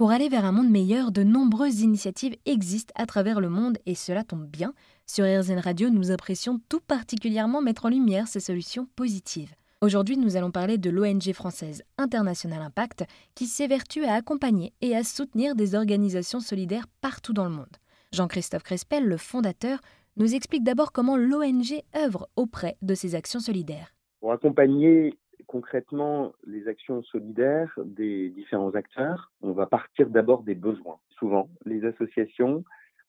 Pour aller vers un monde meilleur, de nombreuses initiatives existent à travers le monde et cela tombe bien. Sur RZN Radio, nous apprécions tout particulièrement mettre en lumière ces solutions positives. Aujourd'hui, nous allons parler de l'ONG française International Impact qui s'évertue à accompagner et à soutenir des organisations solidaires partout dans le monde. Jean-Christophe Crespel, le fondateur, nous explique d'abord comment l'ONG œuvre auprès de ces actions solidaires. Pour accompagner concrètement les actions solidaires des différents acteurs, on va partir d'abord des besoins. Souvent, les associations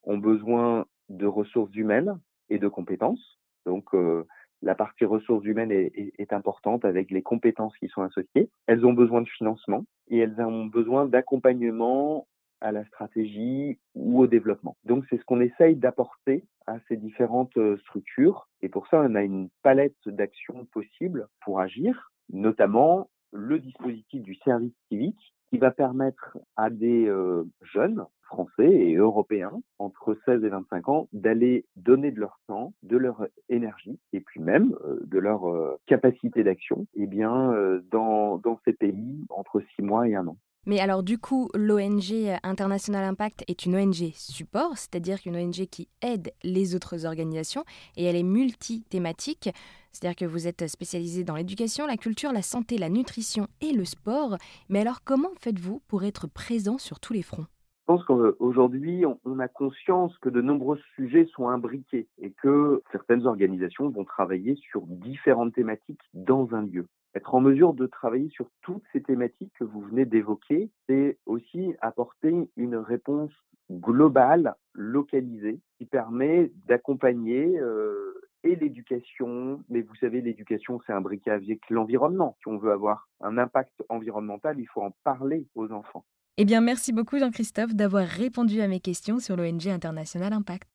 ont besoin de ressources humaines et de compétences. Donc, euh, la partie ressources humaines est, est, importante avec les compétences qui sont associées. Elles ont besoin de financement et elles ont besoin d'accompagnement à la stratégie ou au développement. Donc c'est ce qu'on essaye d'apporter à ces différentes euh, structures et pour ça on a une palette d'actions possibles pour agir, notamment le dispositif du service civique qui va permettre à des euh, jeunes français et européens entre 16 et 25 ans d'aller donner de leur temps, de leur énergie et puis même euh, de leur euh, capacité d'action eh bien dans, dans ces pays entre 6 mois et un an. Mais alors du coup, l'ONG International Impact est une ONG support, c'est-à-dire qu'une ONG qui aide les autres organisations et elle est multi-thématique, c'est-à-dire que vous êtes spécialisé dans l'éducation, la culture, la santé, la nutrition et le sport. Mais alors comment faites-vous pour être présent sur tous les fronts? Pense qu'aujourd'hui, on a conscience que de nombreux sujets sont imbriqués et que certaines organisations vont travailler sur différentes thématiques dans un lieu. Être en mesure de travailler sur toutes ces thématiques que vous venez d'évoquer, c'est aussi apporter une réponse globale, localisée, qui permet d'accompagner euh, et l'éducation, mais vous savez, l'éducation, c'est imbriqué avec l'environnement. Si on veut avoir un impact environnemental, il faut en parler aux enfants. Eh bien, merci beaucoup Jean-Christophe d'avoir répondu à mes questions sur l'ONG International Impact.